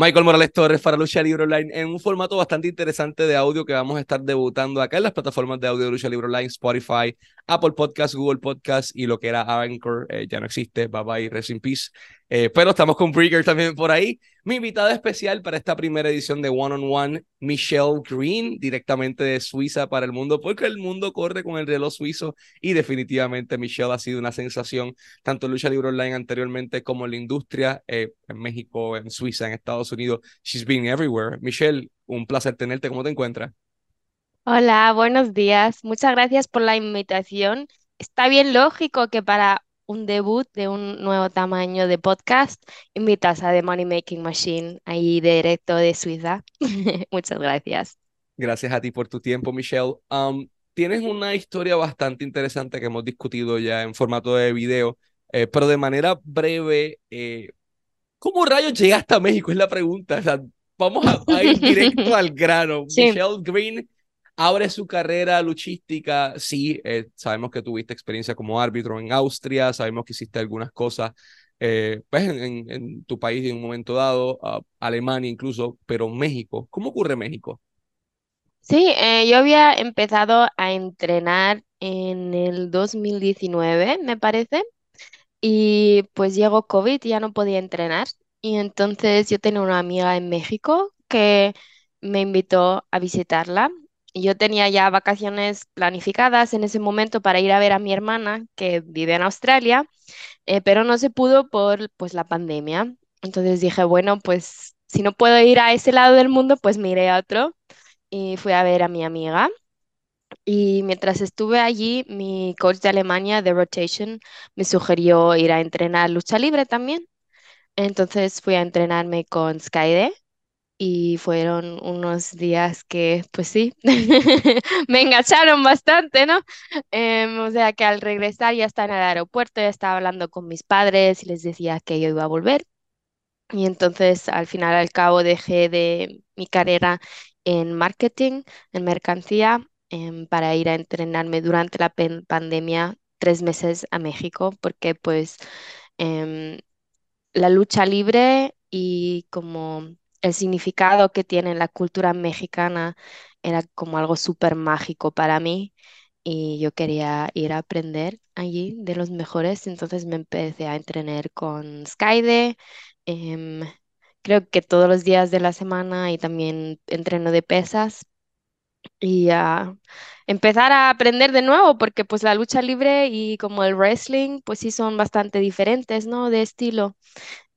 Michael Morales Torres para Lucha Libre Online en un formato bastante interesante de audio que vamos a estar debutando acá en las plataformas de audio de Lucha Libre Online, Spotify, Apple Podcasts, Google Podcasts y lo que era Anchor, eh, ya no existe, bye bye, rest in peace. Eh, pero estamos con Breaker también por ahí. Mi invitada especial para esta primera edición de One on One, Michelle Green, directamente de Suiza para el mundo, porque el mundo corre con el reloj suizo y definitivamente Michelle ha sido una sensación, tanto en Lucha Libre Online anteriormente como en la industria, eh, en México, en Suiza, en Estados Unidos. She's been everywhere. Michelle, un placer tenerte. ¿Cómo te encuentras? Hola, buenos días. Muchas gracias por la invitación. Está bien lógico que para un debut de un nuevo tamaño de podcast, invitas a The Money Making Machine, ahí directo de Suiza. Muchas gracias. Gracias a ti por tu tiempo, Michelle. Um, tienes una historia bastante interesante que hemos discutido ya en formato de video, eh, pero de manera breve, eh, ¿cómo rayos llegaste a México? Es la pregunta. vamos a, ir directo al grano. Michelle Green abre su carrera luchística. Sí, eh, sabemos que tuviste experiencia como árbitro en Austria, sabemos que hiciste algunas cosas eh, pues en, tu país en un momento dado, Alemania incluso, pero México, ¿cómo ocurre México? Sí, eh, yo había empezado a entrenar en el 2019, me parece, y pues llegó COVID y ya no podía entrenar. Y entonces yo tenía una amiga en México que me invitó a visitarla yo tenía ya vacaciones planificadas en ese momento para ir a ver a mi hermana que vive en Australia, eh, pero no se pudo por pues la pandemia. Entonces dije, bueno, pues si no puedo ir a ese lado del mundo, pues me iré a otro. Y fui a ver a mi amiga. Y mientras estuve allí, mi coach de Alemania de rotation me sugirió ir a entrenar lucha libre también. Entonces fui a entrenarme con Skyde y fueron unos días que, pues sí, me engancharon bastante, ¿no? Em, o sea que al regresar ya estaba en el aeropuerto, ya estaba hablando con mis padres y les decía que yo iba a volver. Y entonces al final, al cabo, dejé de mi carrera en marketing, en mercancía, em, para ir a entrenarme durante la pandemia tres meses a México, porque pues em, la lucha libre y como el significado que tiene la cultura mexicana era como algo súper mágico para mí y yo quería ir a aprender allí de los mejores, entonces me empecé a entrenar con Skyde, em, creo que todos los días de la semana y también entreno de pesas y a empezar a aprender de nuevo porque pues la lucha libre y como el wrestling pues sí son bastante diferentes, ¿no? De estilo.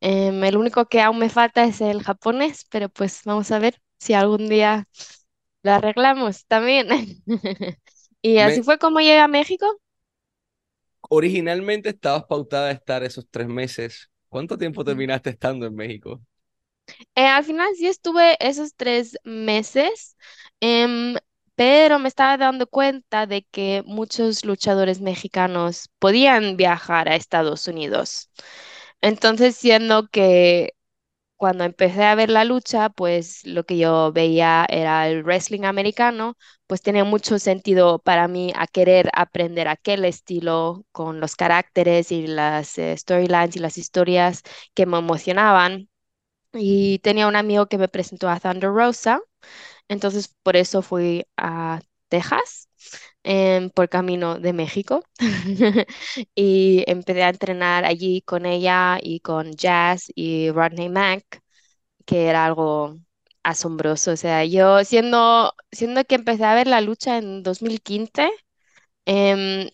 Em, el único que aún me falta es el japonés, pero pues vamos a ver si algún día lo arreglamos también. Y así fue como llegué a México. Originalmente estabas pautada a estar esos tres meses. ¿Cuánto tiempo terminaste estando en México? Eh, al final sí estuve esos tres meses, em, pero me estaba dando cuenta de que muchos luchadores mexicanos podían viajar a Estados Unidos. Entonces, siendo que cuando empecé a ver la lucha, pues lo que yo veía era el wrestling americano, pues tenía mucho sentido para mí a querer aprender aquel estilo con los caracteres y las eh, storylines y las historias que me emocionaban. Y tenía un amigo que me presentó a Thunder Rosa, entonces por eso fui a Texas por camino de México y empecé a entrenar allí con ella y con Jazz y Rodney Mack, que era algo asombroso. O sea, yo siendo, siendo que empecé a ver la lucha en 2015, em,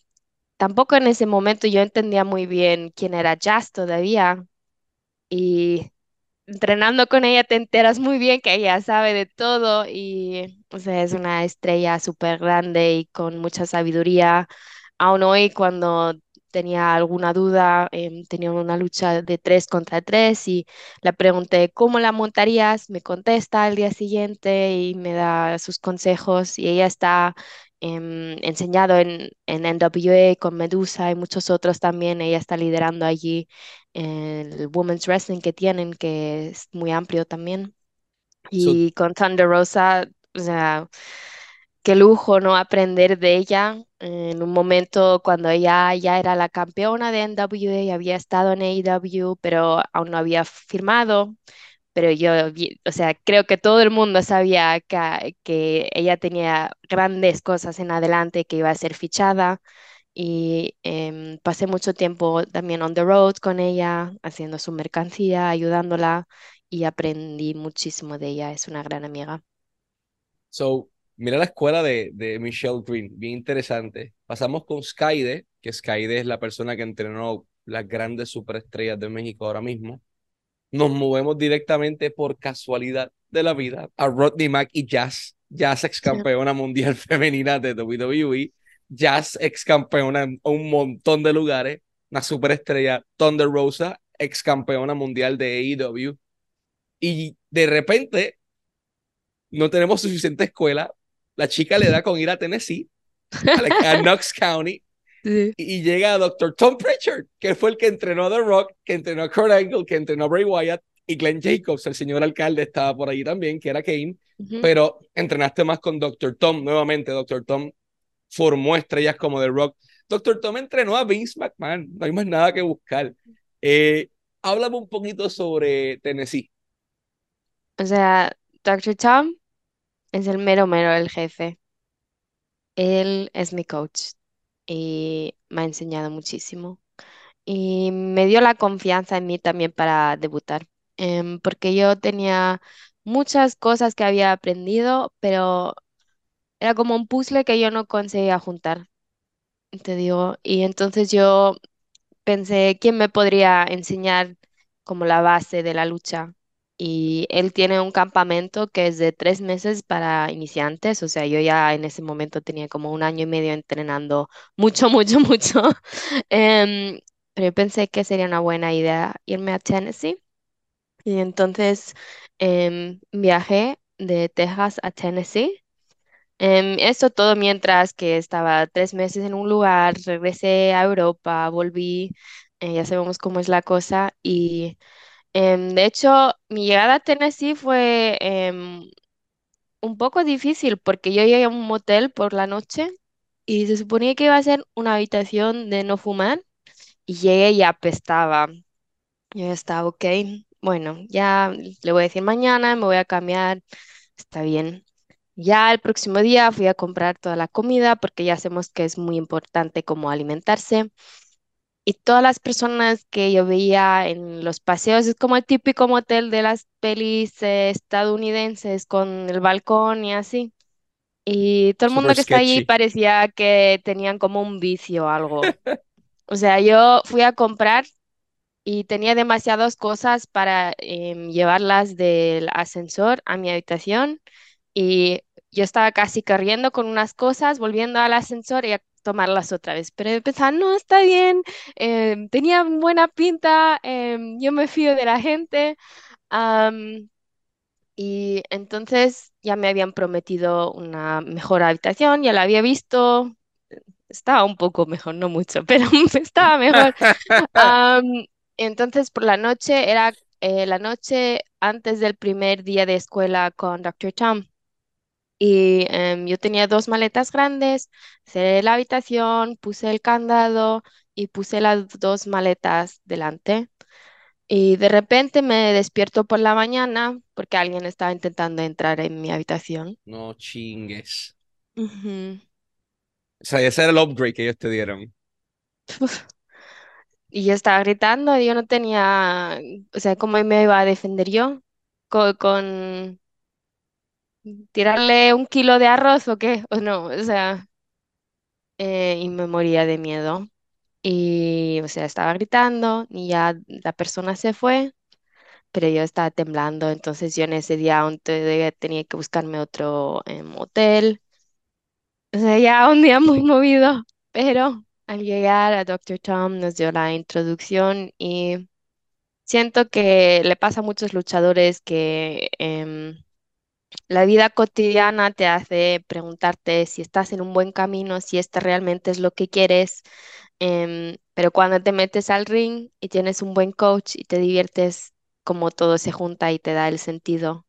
tampoco en ese momento yo entendía muy bien quién era Jazz todavía. Y entrenando con ella te enteras muy bien que ella sabe de todo y, o sea, es una estrella súper grande y con mucha sabiduría. Aún hoy, cuando tenía alguna duda, em, tenía una lucha de tres contra tres y le pregunté, ¿cómo la montarías? Me contesta al día siguiente y me da sus consejos y ella está em, enseñado en, en NWA con Medusa y muchos otros también. Ella está liderando allí el Women's Wrestling que tienen, que es muy amplio también. Y con Thunder Rosa, o sea, qué lujo, ¿no? Aprender de ella en un momento cuando ella ya era la campeona de NWA y había estado en AEW, pero aún no había firmado. Pero yo, o sea, creo que todo el mundo sabía que, que ella tenía grandes cosas en adelante, que iba a ser fichada y em, pasé mucho tiempo también on the road con ella, haciendo su mercancía, ayudándola y aprendí muchísimo de ella. Es una gran amiga. So, mira la escuela de, de Michelle Green, bien interesante. Pasamos con Skyde, que Skyde es la persona que entrenó las grandes superestrellas de México ahora mismo. Nos movemos directamente por casualidad de la vida a Rodney Mack y Jazz. Jazz ex Sí. campeona mundial femenina de WWE. Jazz ex campeona en un montón de lugares. Una superestrella Thunder Rosa, ex campeona mundial de AEW. Y de repente no tenemos suficiente escuela. La chica le da con ir a Tennessee, a Knox County, Sí. y, llega a Dr. Tom Pritchard, que fue el que entrenó a The Rock, que entrenó a Kurt Angle, que entrenó a Bray Wyatt, y Glenn Jacobs, el señor alcalde, estaba por allí también, que era Kane, pero entrenaste más con Dr. Tom, nuevamente, Dr. Tom formó estrellas como The Rock. Dr. Tom entrenó a Vince McMahon, no hay más nada que buscar. Eh, háblame un poquito sobre Tennessee. O sea, Dr. Tom es el mero mero, el jefe. Él es mi coach y me ha enseñado muchísimo. Y me dio la confianza en mí también para debutar, em, porque yo tenía muchas cosas que había aprendido, pero era como un puzzle que yo no conseguía juntar, te digo. Y entonces yo pensé, ¿quién me podría enseñar como la base de la lucha? Y él tiene un campamento que es de tres meses para iniciantes, o sea, yo ya en ese momento tenía como un año y medio entrenando mucho, mucho, mucho. Em, pero yo pensé que sería una buena idea irme a Tennessee. Y entonces em, viajé de Texas a Tennessee. Em, esto todo mientras que estaba tres meses en un lugar, regresé a Europa, volví, eh, ya sabemos cómo es la cosa. Y em, de hecho, mi llegada a Tennessee fue em, un poco difícil porque yo llegué a un motel por la noche y se suponía que iba a ser una habitación de no fumar y llegué y apestaba. Yo estaba, ok, bueno, ya le voy a decir mañana, me voy a cambiar, está bien. Ya el próximo día fui a comprar toda la comida porque ya sabemos que es muy importante como alimentarse. Y todas las personas que yo veía en los paseos, es como el típico motel de las pelis eh, estadounidenses con el balcón y así. Y todo el Super mundo que está allí parecía que tenían como un vicio o algo. O sea, yo fui a comprar y tenía demasiadas cosas para em, llevarlas del ascensor a mi habitación y yo estaba casi corriendo con unas cosas, volviendo al ascensor y tomarlas otra vez. Pero pensaba, no, está bien, em, tenía buena pinta, em, yo me fío de la gente. y entonces ya me habían prometido una mejor habitación, ya la había visto, estaba un poco mejor, no mucho, pero estaba mejor. Entonces, por la noche, era eh, la noche antes del primer día de escuela con Dr. Tom. Y em, yo tenía dos maletas grandes, cerré la habitación, puse el candado y puse las dos maletas delante. Y de repente me despierto por la mañana porque alguien estaba intentando entrar en mi habitación. No chingues. Ujú. O sea, ese era el upgrade que ellos te dieron. Y yo estaba gritando y yo no tenía, o sea, ¿cómo me iba a defender yo? Co- con tirarle un kilo de arroz o qué, o no, o sea, eh, y me moría de miedo. Y, o sea, estaba gritando y ya la persona se fue, pero yo estaba temblando, entonces yo en ese día tenía que buscarme otro em, hotel. O sea, ya un día muy movido, pero al llegar a Dr. Tom nos dio la introducción y siento que le pasa a muchos luchadores que... em, La vida cotidiana te hace preguntarte si estás en un buen camino, si este realmente es lo que quieres, em, pero cuando te metes al ring y tienes un buen coach y te diviertes, como todo se junta y te da el sentido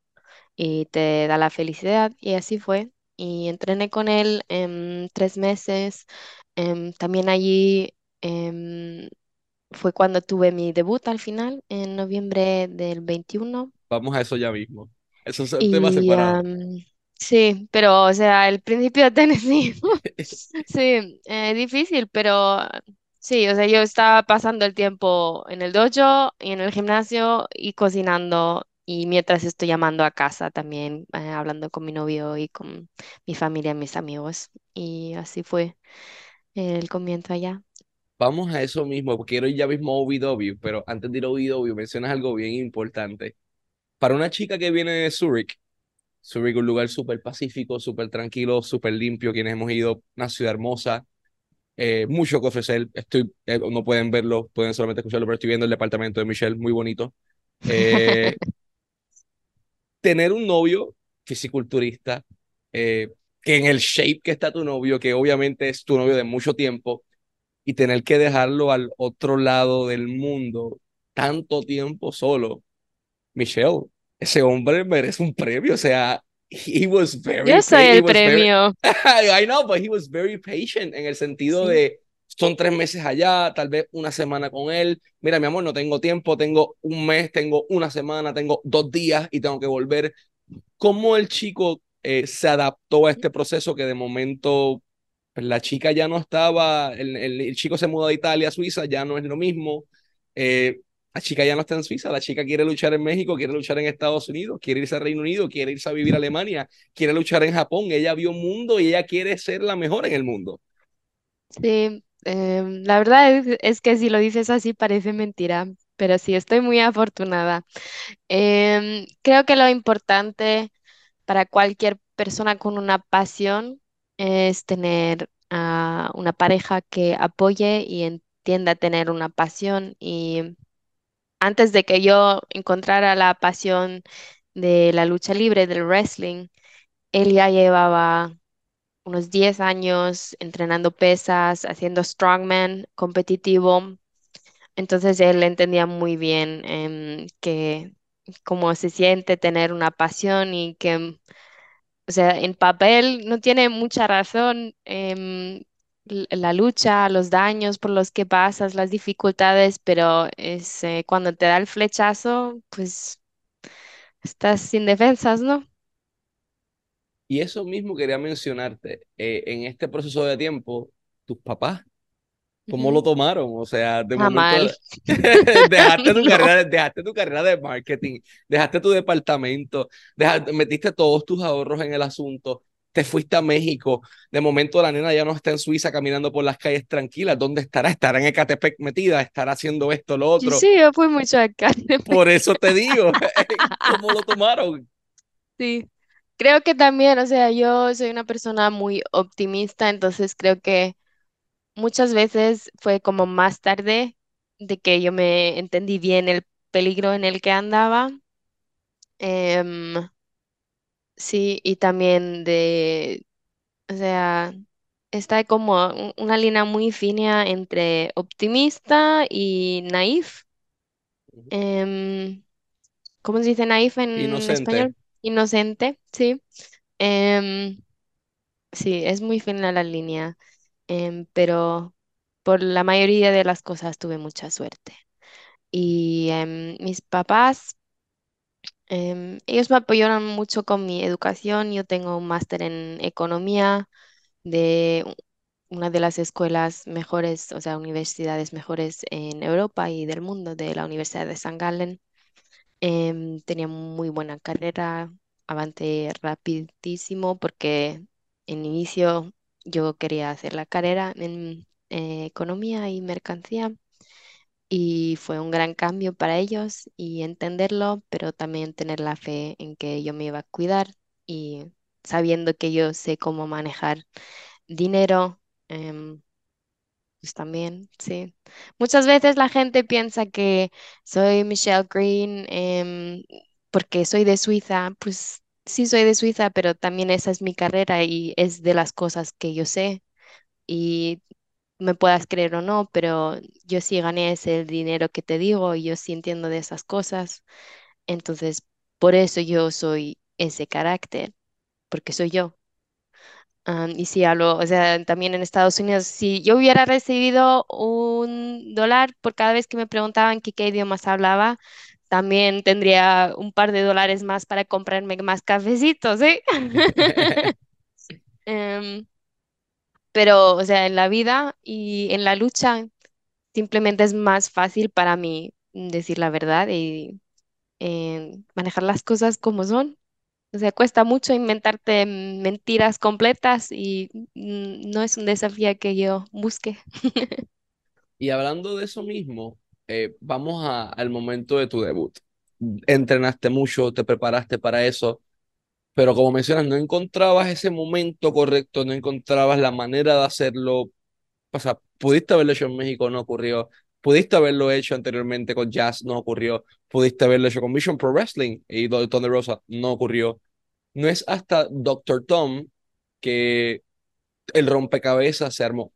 y te da la felicidad, y así fue. Y entrené con él en tres meses. em, también allí fue cuando tuve mi debut al final, en noviembre del 21. Vamos a eso ya mismo. Eso es un tema Y separado. am, sí, pero o sea, el principio de Tennessee, sí, eh, difícil, pero sí, o sea, yo estaba pasando el tiempo en el dojo y en el gimnasio y cocinando y mientras estoy llamando a casa también, eh, hablando con mi novio y con mi familia, mis amigos. Y así fue el comienzo allá. Vamos a eso mismo, quiero ir ya mismo a OVW, pero antes de ir a OVW mencionas algo bien importante. Para una chica que viene de Zurich, Zurich es un lugar súper pacífico, súper tranquilo, súper limpio, quienes hemos ido, una ciudad hermosa, eh, mucho que ofrecer, estoy, eh, no pueden verlo, pueden solamente escucharlo, pero estoy viendo el departamento de Michelle, muy bonito. Eh, tener un novio fisiculturista, eh, que en el shape que está tu novio, que obviamente es tu novio de mucho tiempo, y tener que dejarlo al otro lado del mundo tanto tiempo solo. Michelle, ese hombre merece un premio, o sea, he was very, Yo soy el was very, premio. I know, but he was very patient en el sentido Sí. de, son tres meses allá, tal vez una semana con él. Mira, mi amor, no tengo tiempo, tengo un mes, tengo una semana, tengo dos días y tengo que volver. ¿Cómo el chico eh, se adaptó a este proceso que de momento pues, la chica ya no estaba, el, el, el chico se mudó de Italia a Suiza, ya no es lo mismo. Eh, la chica ya no está en Suiza, la chica quiere luchar en México, quiere luchar en Estados Unidos, quiere irse a Reino Unido, quiere irse a vivir a Alemania, quiere luchar en Japón, ella vio mundo y ella quiere ser la mejor en el mundo. Sí, em, la verdad es, es que si lo dices así parece mentira, pero sí, estoy muy afortunada. Em, creo que lo importante para cualquier persona con una pasión es tener a una pareja que apoye y entienda tener una pasión. Y antes de que yo encontrara la pasión de la lucha libre, del wrestling, él ya llevaba unos 10 años entrenando pesas, haciendo strongman competitivo. Entonces él entendía muy bien em, que cómo se siente tener una pasión y que, o sea, en papel no tiene mucha razón em, la lucha, los daños por los que pasas, las dificultades, pero es eh, cuando te da el flechazo, pues estás sin defensas, ¿no? Y eso mismo quería mencionarte, eh, en este proceso de tiempo, tus papás ¿Cómo lo tomaron? O sea, de Ah, momento dejaste tu No. carrera, dejaste tu carrera de marketing, dejaste tu departamento, dejaste- metiste todos tus ahorros en el asunto, te fuiste a México, de momento la nena ya no está en Suiza caminando por las calles tranquilas, ¿dónde estará? Estará en Ecatepec metida, estará haciendo esto, lo otro. sí, yo fui mucho acá. Por eso te digo, ¿cómo lo tomaron? Sí, creo que también, o sea, yo soy una persona muy optimista, entonces creo que muchas veces fue como más tarde de que yo me entendí bien el peligro en el que andaba. Em, sí, y también de, o sea, está como un- una línea muy fina entre optimista y naif. Em, ¿cómo se dice naif en Inocente. español? Inocente, sí. Em, Sí, es muy fina la línea, em, pero por la mayoría de las cosas tuve mucha suerte. Y em, mis papás, em, ellos me apoyaron mucho con mi educación. Yo tengo un máster en economía de una de las escuelas mejores, o sea, universidades mejores en Europa y del mundo, de la Universidad de San Gallen. Em, tenía muy buena carrera, avancé rapidísimo porque en inicio yo quería hacer la carrera en eh, economía y mercancía y fue un gran cambio para ellos y entenderlo, pero también tener la fe en que yo me iba a cuidar y sabiendo que yo sé cómo manejar dinero. em, pues también, sí. Muchas veces la gente piensa que soy Michelle Green em, porque soy de Suiza. Pues sí soy de Suiza, pero también esa es mi carrera y es de las cosas que yo sé. Y me puedas creer o no, pero yo sí gané ese dinero que te digo y yo sí entiendo de esas cosas. Entonces, por eso yo soy ese carácter, porque soy yo. Am, y sí, hablo, o sea, también en Estados Unidos, si yo hubiera recibido un dólar por cada vez que me preguntaban que qué idiomas hablaba, también tendría un par de dólares más para comprarme más cafecitos, ¿eh? Em, pero, o sea, en la vida y en la lucha simplemente es más fácil para mí decir la verdad y eh, manejar las cosas como son. O sea, cuesta mucho inventarte mentiras completas y no es un desafío que yo busque. Y hablando de eso mismo, eh, vamos a- al momento de tu debut. Entrenaste mucho, te preparaste para eso, pero como mencionas, no encontrabas ese momento correcto, no encontrabas la manera de hacerlo. O sea, pudiste haberlo hecho en México, no ocurrió. Pudiste haberlo hecho anteriormente con Jazz, no ocurrió. Pudiste haberlo hecho con Vision Pro Wrestling y Don de Rosa, no ocurrió. No es hasta Doctor Tom que el rompecabezas se armó.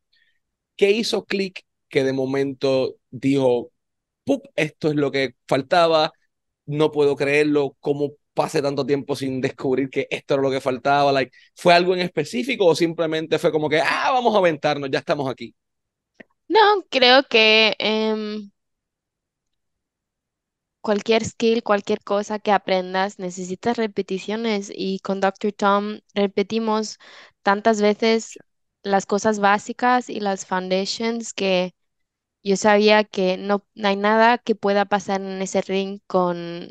¿Qué hizo click que de momento dijo, ¡pup! Esto es lo que faltaba, no puedo creerlo, ¿cómo pasé tanto tiempo sin descubrir que esto era lo que faltaba? Like, ¿Fue algo en específico o simplemente fue como que, ah, vamos a aventarnos, ya estamos aquí? No, creo que em, cualquier skill, cualquier cosa que aprendas, necesitas repeticiones y con Doctor Tom repetimos tantas veces las cosas básicas y las foundations que yo sabía que no, no hay nada que pueda pasar en ese ring con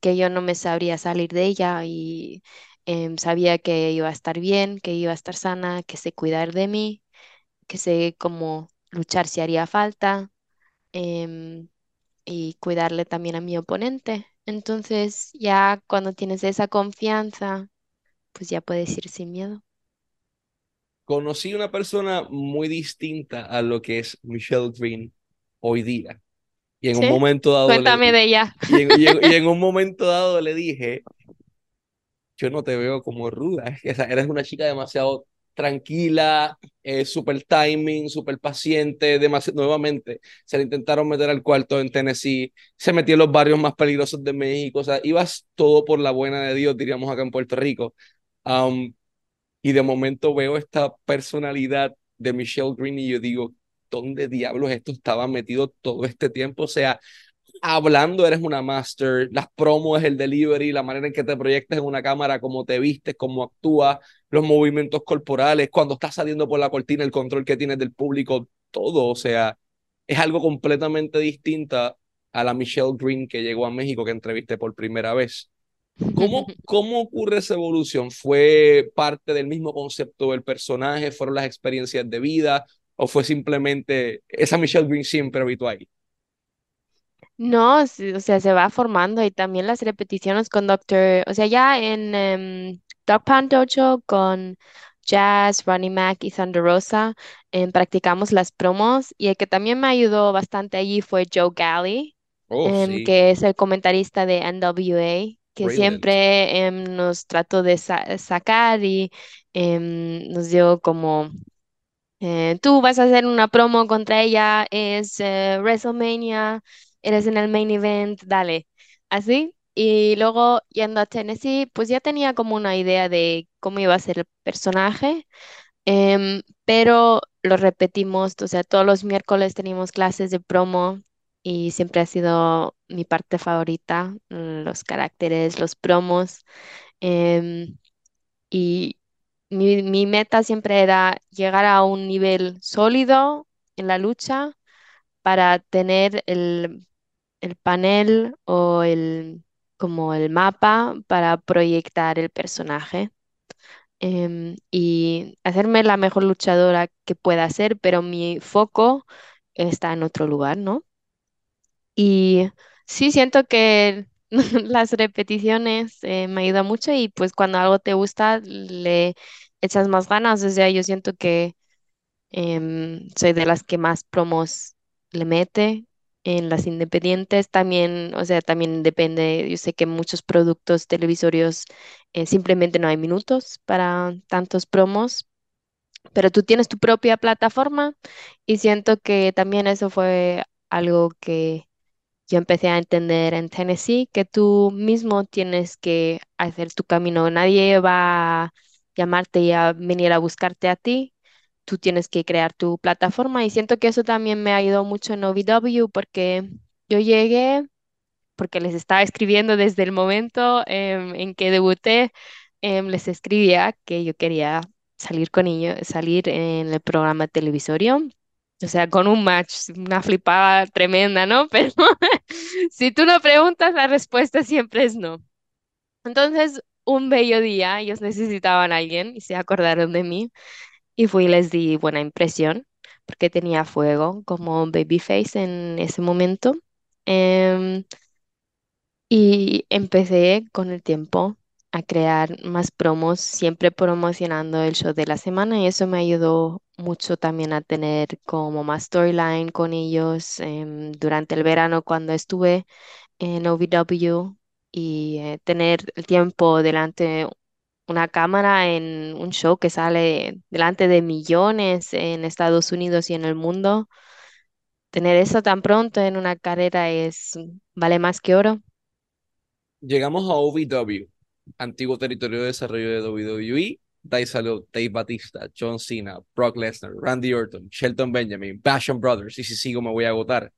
que yo no me sabría salir de ella y em, sabía que iba a estar bien, que iba a estar sana, que sé cuidar de mí, que sé cómo luchar si haría falta. em, y cuidarle también a mi oponente. Entonces, ya cuando tienes esa confianza, pues ya puedes ir sin miedo. Conocí una persona muy distinta a lo que es Michelle Green hoy día. Y en un ¿Sí? momento dado le, Cuéntame de ella. y en, y en- y en un momento dado le dije, yo no te veo como ruda, o sea, eres una chica demasiado tranquila, eh, súper timing, súper paciente, demasiado, nuevamente, se le intentaron meter al cuarto en Tennessee, se metió en los barrios más peligrosos de México, o sea, ibas todo por la buena de Dios, diríamos acá en Puerto Rico. Um, y de momento veo esta personalidad de Michelle Green y yo digo, ¿dónde diablos esto estaba metido todo este tiempo? O sea, hablando eres una master, las promos, el delivery, la manera en que te proyectas en una cámara, cómo te vistes, cómo actúas, los movimientos corporales, cuando estás saliendo por la cortina, el control que tienes del público, todo, o sea, es algo completamente distinta a la Michelle Green que llegó a México que entrevisté por primera vez. ¿Cómo, cómo ocurre esa evolución? ¿Fue parte del mismo concepto del personaje? ¿Fueron las experiencias de vida? ¿O fue simplemente esa Michelle Green siempre habitó ahí? No, sí, o sea, se va formando y también las repeticiones con Doctor, o sea, ya en em, Dog Pound con Jazz, Ronnie Mac y Thunder Rosa em, practicamos las promos y el que también me ayudó bastante allí fue Joe Galley, Oh, em, sí, que es el comentarista de NWA, que brilliant. siempre em, nos trató de sa- sacar y nos dio como eh, tú vas a hacer una promo contra ella, es eh, WrestleMania, eres en el main event, dale, así. Y luego yendo a Tennessee, pues ya tenía como una idea de cómo iba a ser el personaje, em, pero lo repetimos, o sea, todos los miércoles teníamos clases de promo y siempre ha sido mi parte favorita, los caracteres, los promos. em, y mi, meta siempre era llegar a un nivel sólido en la lucha para tener el, el panel o el, como el mapa para proyectar el personaje em, y hacerme la mejor luchadora que pueda ser, pero mi foco está en otro lugar, ¿no? Y sí, siento que las repeticiones eh, me ayudan mucho y pues cuando algo te gusta le echas más ganas. O sea, yo siento que em, soy de las que más promos le mete. En las independientes también, o sea, también depende, yo sé que muchos productos televisorios eh, simplemente no hay minutos para tantos promos, pero tú tienes tu propia plataforma y siento que también eso fue algo que yo empecé a entender en Tennessee que tú mismo tienes que hacer tu camino. Nadie va a llamarte y a venir a buscarte a ti. Tú tienes que crear tu plataforma y siento que eso también me ayudó mucho en OVW porque yo llegué porque les estaba escribiendo desde el momento em, en que debuté, em, les escribía que yo quería salir con ellos, salir en el programa televisorio. O sea, con un match, una flipada tremenda, ¿no? Pero si tú no preguntas, la respuesta siempre es no. Entonces, un bello día, ellos necesitaban a alguien y se acordaron de mí y fui y les di buena impresión porque tenía fuego como babyface en ese momento. Em, y empecé con el tiempo a crear más promos, siempre promocionando el show de la semana y eso me ayudó mucho también a tener como más storyline con ellos em, durante el verano cuando estuve en OVW y eh, tener el tiempo delante una cámara en un show que sale delante de millones en Estados Unidos y en el mundo. Tener eso tan pronto en una carrera es vale más que oro. Llegamos a OVW, antiguo territorio de desarrollo de WWE. Salió Dave Batista, John Cena, Brock Lesnar, Randy Orton, Shelton Benjamin, Basham Brothers. Y si sigo me voy a agotar.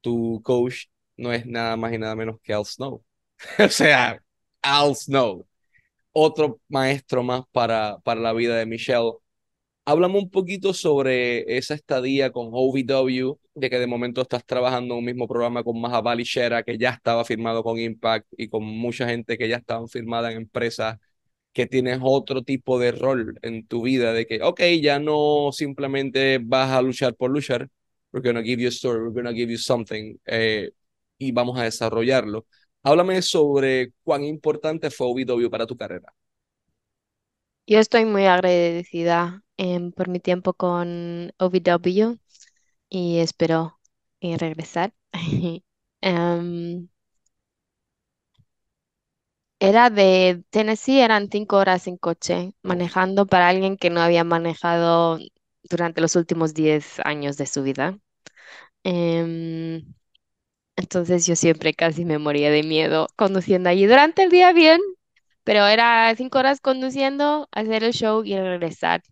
Tu coach no es nada más y nada menos que Al Snow. o sea, Al Snow. Otro maestro más para, para la vida de Michelle. Háblame un poquito sobre esa estadía con OVW, de que de momento estás trabajando en un mismo programa con Mahabali Shera, que ya estaba firmado con Impact y con mucha gente que ya estaban firmada en empresas, que tienes otro tipo de rol en tu vida, de que, ok, ya no simplemente vas a luchar por luchar, we're gonna give you a story, we're gonna give you something, eh, y vamos a desarrollarlo. Háblame sobre cuán importante fue OVW para tu carrera. Yo estoy muy agradecida em, por mi tiempo con OVW y espero eh, regresar. Em, era de Tennessee, eran cinco horas en coche, manejando para alguien que no había manejado durante los últimos diez años de su vida. Em, entonces yo siempre casi me moría de miedo conduciendo allí. Durante el día bien, pero era cinco horas conduciendo, hacer el show y regresar.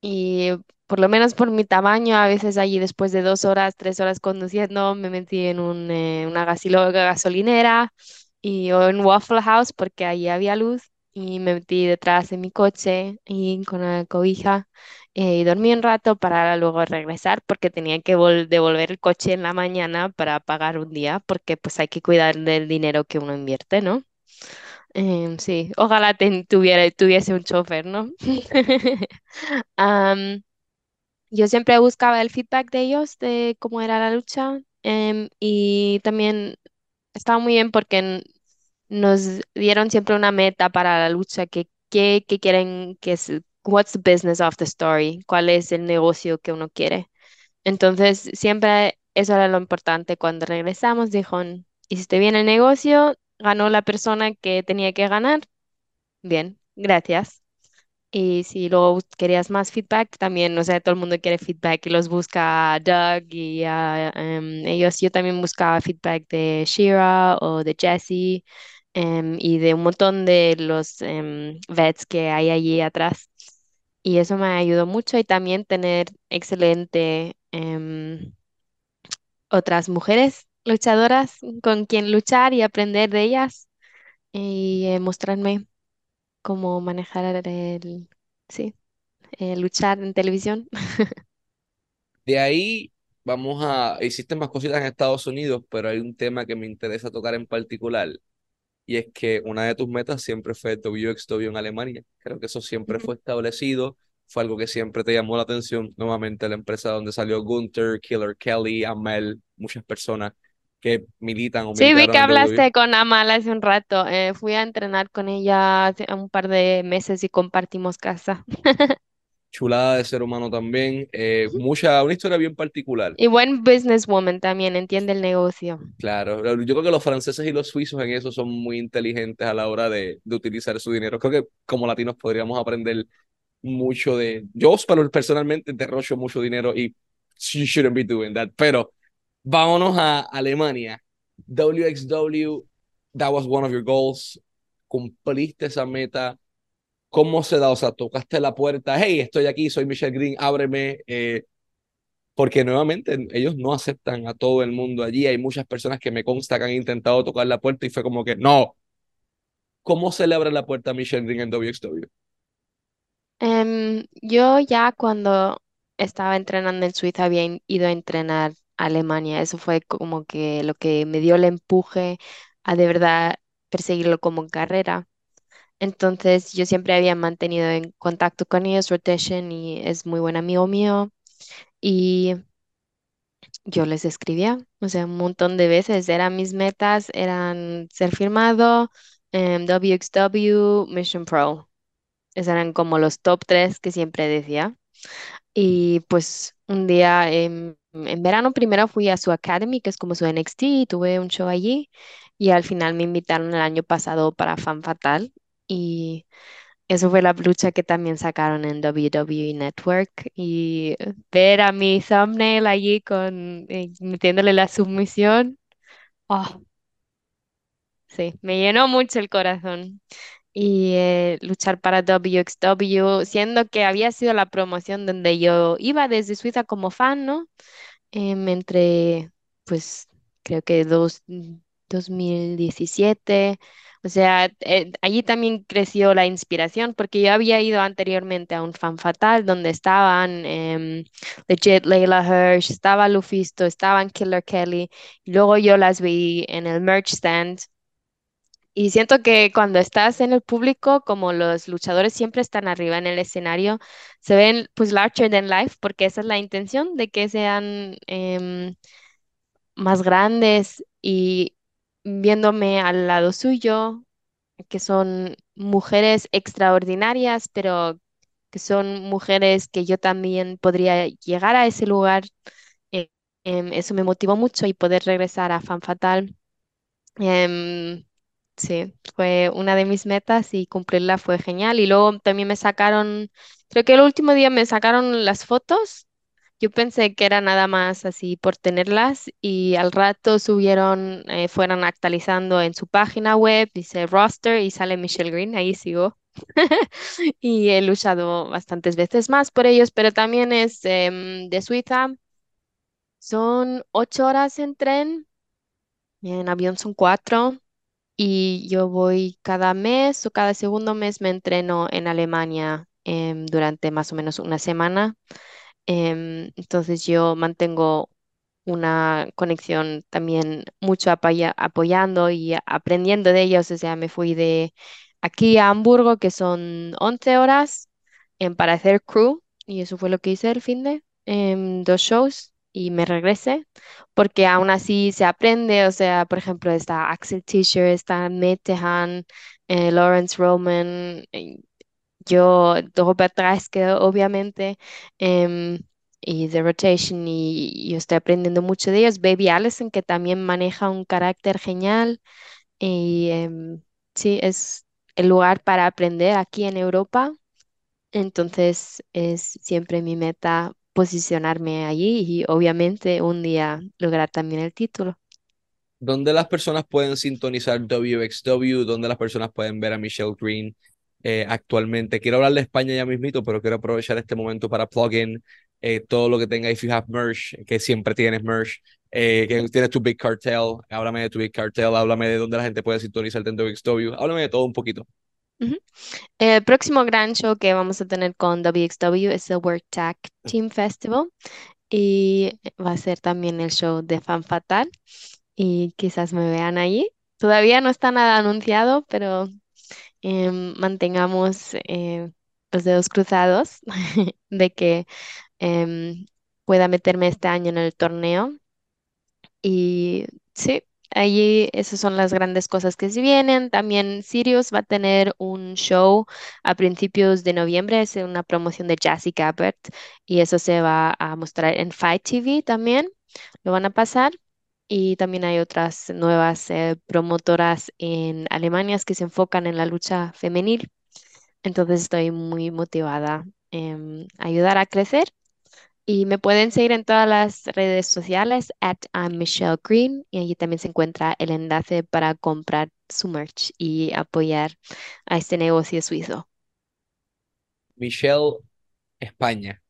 Y por lo menos por mi tamaño, a veces allí después de dos horas, tres horas conduciendo, me metí en un, eh, una gasolinera y, o en Waffle House porque allí había luz y me metí detrás de mi coche y con la cobija eh, y dormí un rato para luego regresar porque tenía que devolver el coche en la mañana para pagar un día porque pues hay que cuidar del dinero que uno invierte, ¿no? Em, sí, ojalá tuviera, tuviese un chofer, ¿no? yo siempre buscaba el feedback de ellos de cómo era la lucha em, y también estaba muy bien porque nos dieron siempre una meta para la lucha que, que, quieren que es what's the business of the story, cuál es el negocio que uno quiere. Entonces, siempre eso era lo importante. Cuando regresamos, dijo, hiciste bien el negocio, ganó la persona que tenía que ganar. Bien, gracias. Y si luego querías más feedback, también, o sea, todo el mundo quiere feedback y los busca a Doug y a em, ellos. Yo también buscaba feedback de Shira o de Jesse em, y de un montón de los em, vets que hay allí atrás. Y eso me ayudó mucho y también tener excelente otras mujeres luchadoras con quien luchar y aprender de ellas y eh, mostrarme cómo manejar el, sí, luchar en televisión. De ahí vamos a, existen más cositas en Estados Unidos, pero hay un tema que me interesa tocar en particular y es que una de tus metas siempre fue WXW en Alemania. Creo que eso siempre fue establecido, fue algo que siempre te llamó la atención. Nuevamente la empresa donde salió Gunther, Killer Kelly, Amel, muchas personas que militan o Sí, vi que hablaste con Amal hace un rato. Eh, fui a entrenar con ella hace un par de meses y compartimos casa. Chulada de ser humano también. Eh, mucha, una historia bien particular. Y buen businesswoman también, entiende el negocio. Claro, yo creo que los franceses y los suizos en eso son muy inteligentes a la hora de, de utilizar su dinero. Creo que como latinos podríamos aprender mucho de... Yo personalmente derrocho mucho dinero y you shouldn't be doing that, pero Vámonos a Alemania. WXW, that was one of your goals. Cumpliste esa meta. ¿Cómo se da? O sea, tocaste la puerta. Hey, estoy aquí, soy Michelle Green, ábreme. Eh, porque nuevamente ellos no aceptan a todo el mundo allí. Hay muchas personas que me consta que han intentado tocar la puerta y fue como que no. ¿Cómo se le abre la puerta a Michelle Ring en WXW? Em, yo ya cuando estaba entrenando en Suiza había ido a entrenar Alemania. Eso fue como que lo que me dio el empuje a de verdad perseguirlo como carrera. Entonces yo siempre había mantenido en contacto con ellos, Rotation, y es muy buen amigo mío. Y yo les escribía, o sea, un montón de veces. Eran mis metas, eran ser firmado, em, WXW, Mission Pro. Esos eran como los top tres que siempre decía. Y pues un día en, en verano primero fui a su Academy, que es como su NXT, y tuve un show allí. Y al final me invitaron el año pasado para Fan Fatal. Y eso fue la lucha que también sacaron en WWE Network. Y ver a mi thumbnail allí con eh, metiéndole la submisión. Oh, sí, me llenó mucho el corazón y eh, luchar para WXW, siendo que había sido la promoción donde yo iba desde Suiza como fan, ¿no? Em, entre, pues, creo que dos, 2017. O sea, eh, allí también creció la inspiración porque yo había ido anteriormente a un fan fatal donde estaban em, Legit Layla Hirsch, estaba Lufisto, estaban Killer Kelly. Y luego yo las vi en el merch stand y siento que cuando estás en el público, como los luchadores siempre están arriba en el escenario, se ven pues larger than life, porque esa es la intención de que sean em, más grandes y viéndome al lado suyo, que son mujeres extraordinarias, pero que son mujeres que yo también podría llegar a ese lugar, eh, em, eso me motivó mucho y poder regresar a Fan Fatal. Em, Sí, fue una de mis metas y cumplirla fue genial. Y luego también me sacaron, creo que el último día me sacaron las fotos. Yo pensé que era nada más así por tenerlas y al rato subieron, eh, fueron actualizando en su página web, dice roster y sale Michelle Green, ahí sigo. Y he luchado bastantes veces más por ellos, pero también es em, de Suiza. Son ocho horas en tren, en avión son cuatro. Y yo voy cada mes o cada segundo mes me entreno en Alemania em, durante más o menos una semana. Em, entonces yo mantengo una conexión también mucho apoya- apoyando y aprendiendo de ellos. O sea, me fui de aquí a Hamburgo, que son 11 horas, em, para hacer crew, y eso fue lo que hice el fin de dos shows, y me regresé, porque aún así se aprende. O sea, por ejemplo, está Axel Tischer, está Nate eh, Lawrence Roman. eh, yo, Robert Draske, obviamente, em, y The Rotation, y yo estoy aprendiendo mucho de ellos. Baby Allison, que también maneja un carácter genial, y em, sí, es el lugar para aprender aquí en Europa. Entonces, es siempre mi meta posicionarme allí y obviamente un día lograr también el título. ¿Dónde las personas pueden sintonizar WXW? ¿Dónde las personas pueden ver a Michelle Green eh, actualmente? Quiero hablar de España ya mismito, pero quiero aprovechar este momento para plug in eh, todo lo que tenga If You Have Merch, que siempre tienes merch, eh, que tienes tu Big Cartel. Háblame de tu Big Cartel, háblame de dónde la gente puede sintonizar en WXW. Háblame de todo un poquito. El próximo gran show que vamos a tener con WXW es el World Tag Team Festival y va a ser también el show de Fan Fatal y quizás me vean allí. Todavía no está nada anunciado, pero em, mantengamos eh, los dedos cruzados de que em, pueda meterme este año en el torneo. Y sí, allí esas son las grandes cosas que se vienen. También Sirius va a tener un show a principios de noviembre, es una promoción de Jazzy Gabbert y eso se va a mostrar en Fight TV también. Lo van a pasar. Y también hay otras nuevas eh, promotoras en Alemania que se enfocan en la lucha femenil. Entonces estoy muy motivada en ayudar a crecer y me pueden seguir en todas las redes sociales, at I'm Michelle Green, y allí también se encuentra el enlace para comprar su merch y apoyar a este negocio suizo. Michelle España.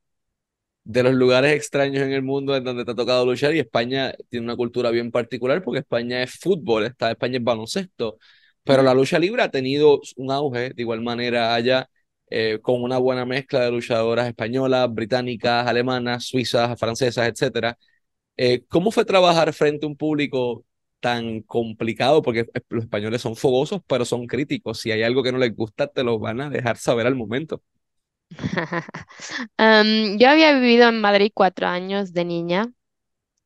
de los lugares extraños en el mundo en donde te ha tocado luchar y España tiene una cultura bien particular porque España es fútbol, está, España es baloncesto, pero la lucha libre ha tenido un auge de igual manera allá eh, con una buena mezcla de luchadoras españolas, británicas, alemanas, suizas, francesas, etcétera. Eh, ¿cómo fue trabajar frente a un público tan complicado? Porque los españoles son fogosos, pero son críticos. Si hay algo que no les gusta, te lo van a dejar saber al momento. Am, yo había vivido en Madrid cuatro años de niña.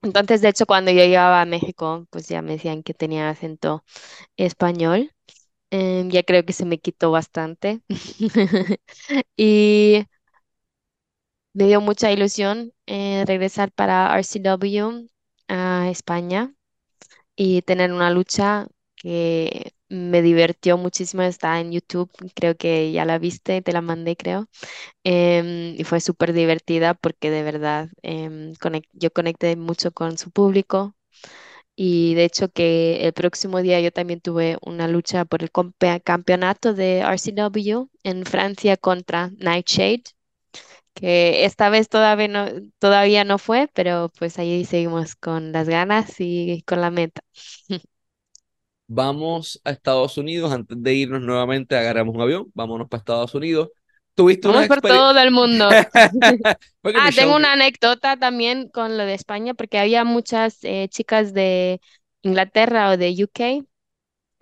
Entonces, de hecho, cuando yo llegaba a México, pues ya me decían que tenía acento español. Em, ya creo que se me quitó bastante. Y me dio mucha ilusión eh, regresar para RCW a España y tener una lucha que me divirtió muchísimo. Está en YouTube, creo que ya la viste, te la mandé, creo. Em, y fue súper divertida porque de verdad em, yo conecté mucho con su público. Y de hecho que el próximo día yo también tuve una lucha por el campeonato de RCW en Francia contra Nightshade, que esta vez todavía no, todavía no fue, pero pues ahí seguimos con las ganas y con la meta. Vamos a Estados Unidos, antes de irnos nuevamente, agarramos un avión, vámonos para Estados Unidos. Tuviste una Vamos por todo el mundo. Ah, tengo una anécdota también con lo de España, porque había muchas eh, chicas de Inglaterra o de UK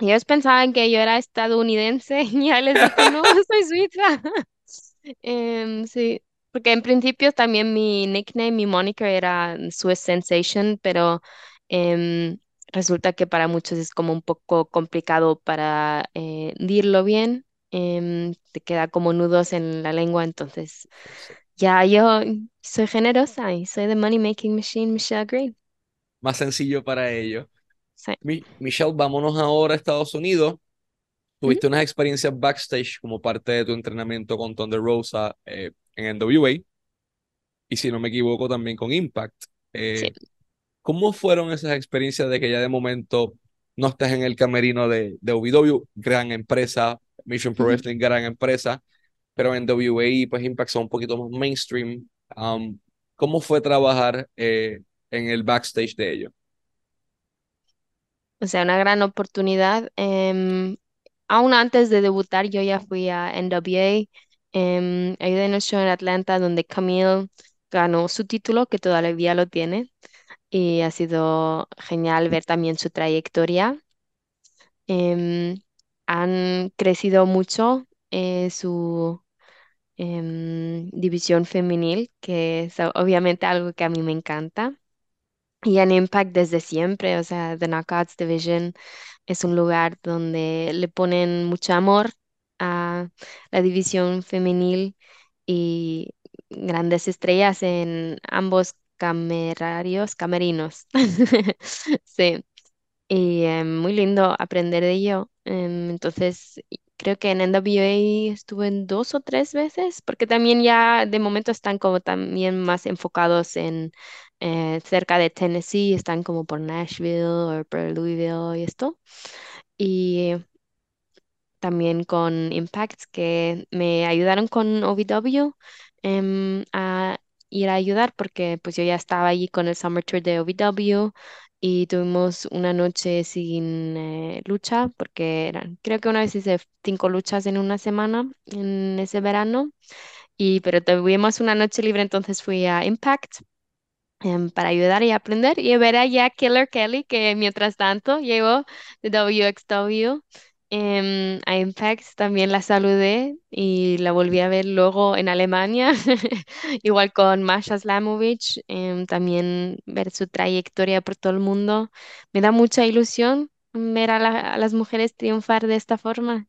y ellos pensaban que yo era estadounidense y ya les dije, no, soy suiza. Em, sí, porque en principio también mi nickname, mi moniker era Swiss Sensation, pero em, resulta que para muchos es como un poco complicado para eh, dirlo bien. Em, te queda como nudos en la lengua, entonces ya yo soy generosa y soy the money making machine, Michelle Green. más sencillo para ellos. Sí. Mi- Michelle, vámonos ahora a Estados Unidos. Tuviste unas experiencias backstage como parte de tu entrenamiento con Thunder Rosa eh, en NWA y si no me equivoco también con Impact. Sí. Eh, ¿cómo fueron esas experiencias de que ya de momento no estás en el camerino de, de OVW, gran empresa, Mission Pro. Wrestling, gran empresa, pero en WA pues Impact son un poquito más mainstream? Um, ¿cómo fue trabajar eh, en el backstage de ellos? O sea, una gran oportunidad. Em, aún antes de debutar, yo ya fui a NWA. em, ayudé en el show en Atlanta donde Camille ganó su título, que todavía lo tiene. Y ha sido genial ver también su trayectoria. Em, han crecido mucho eh, su em, división femenil, que es obviamente algo que a mí me encanta. Y en Impact desde siempre, o sea, The Knockouts Division es un lugar donde le ponen mucho amor a la división femenil y grandes estrellas en ambos camerarios, camerinos. Sí. Y eh, muy lindo aprender de ello. Em, entonces, creo que en NWA estuve en dos o tres veces, porque también ya de momento están como también más enfocados en eh, cerca de Tennessee, están como por Nashville o por Louisville y esto. Y también con Impact, que me ayudaron con OVW em, a ir a ayudar porque pues yo ya estaba allí con el Summer Tour de OVW y tuvimos una noche sin eh, lucha porque eran, creo que una vez hice cinco luchas en una semana en ese verano y pero tuvimos una noche libre entonces fui a Impact em, para ayudar y aprender y ver a Killer Kelly, que mientras tanto llegó de WXW em, a Impact, también la saludé y la volví a ver luego en Alemania, igual con Masha Slamovich, em, también ver su trayectoria por todo el mundo. Me da mucha ilusión ver a, la- a las mujeres triunfar de esta forma.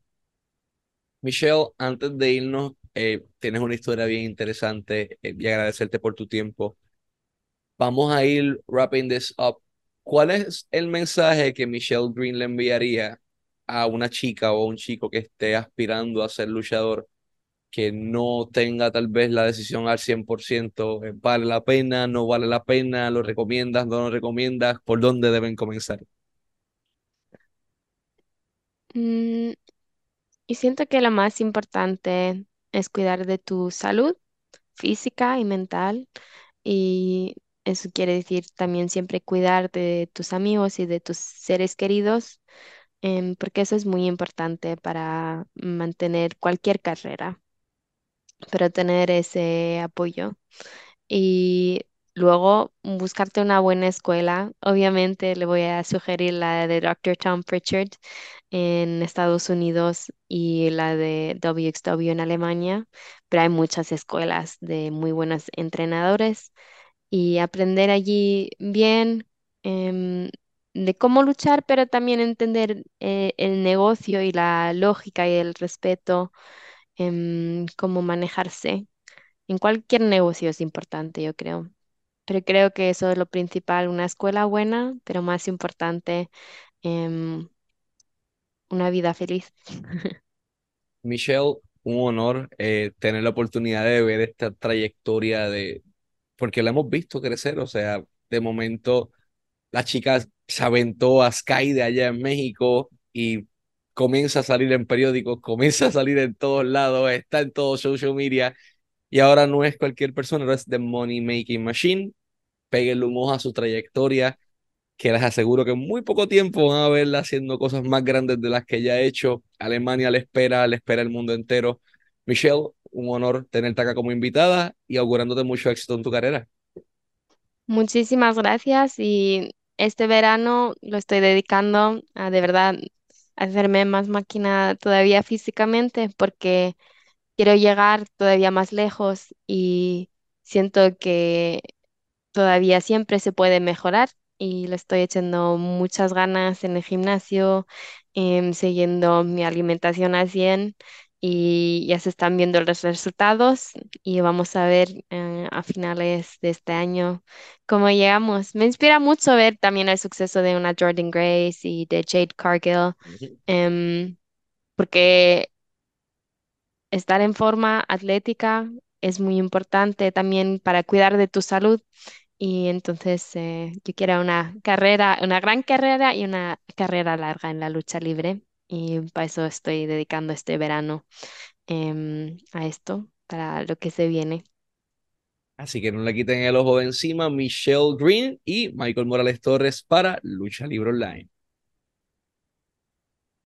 Michelle, antes de irnos, eh, tienes una historia bien interesante eh, y agradecerte por tu tiempo. Vamos a ir wrapping this up. ¿Cuál es el mensaje que Michelle Green le enviaría a una chica o un chico que esté aspirando a ser luchador, que no tenga tal vez la decisión al 100%? eh, ¿Vale la pena? ¿No vale la pena? ¿Lo recomiendas? ¿No lo recomiendas? ¿Por dónde deben comenzar? Mm, y siento que lo más importante es cuidar de tu salud física y mental y eso quiere decir también siempre cuidar de tus amigos y de tus seres queridos, em, porque eso es muy importante para mantener cualquier carrera, pero tener ese apoyo. Y luego buscarte una buena escuela. Obviamente le voy a sugerir la de Dr. Tom Pritchard en Estados Unidos y la de WXW en Alemania, pero hay muchas escuelas de muy buenos entrenadores y aprender allí bien em, de cómo luchar, pero también entender eh, el negocio y la lógica y el respeto, em, cómo manejarse. En cualquier negocio es importante, yo creo. Pero creo que eso es lo principal, una escuela buena, pero más importante, em, una vida feliz. Michelle, un honor eh, tener la oportunidad de ver esta trayectoria de, porque la hemos visto crecer, o sea, de momento la chica se aventó a Sky de allá en México y comienza a salir en periódicos, comienza a salir en todos lados, está en todo social media y ahora no es cualquier persona, ahora es The Money Making Machine. Péguenle un ojo a su trayectoria, que les aseguro que en muy poco tiempo van a verla haciendo cosas más grandes de las que ya ha hecho. Alemania le espera, le espera el mundo entero. Michelle, un honor tenerte acá como invitada y augurándote mucho éxito en tu carrera. Muchísimas gracias y este verano lo estoy dedicando a de verdad hacerme más máquina todavía físicamente porque quiero llegar todavía más lejos y siento que todavía siempre se puede mejorar y le estoy echando muchas ganas en el gimnasio, em, siguiendo mi alimentación al 100 y ya se están viendo los resultados y vamos a ver eh, a finales de este año cómo llegamos. Me inspira mucho ver también el suceso de una Jordan Grace y de Jade Cargill, em, porque estar en forma atlética es muy importante también para cuidar de tu salud. Y entonces eh, yo quiero una carrera, una gran carrera y una carrera larga en la lucha libre. Y para eso estoy dedicando este verano em, a esto, para lo que se viene. Así que no le quiten el ojo de encima Michelle Green y Michael Morales Torres para Lucha Libre Online.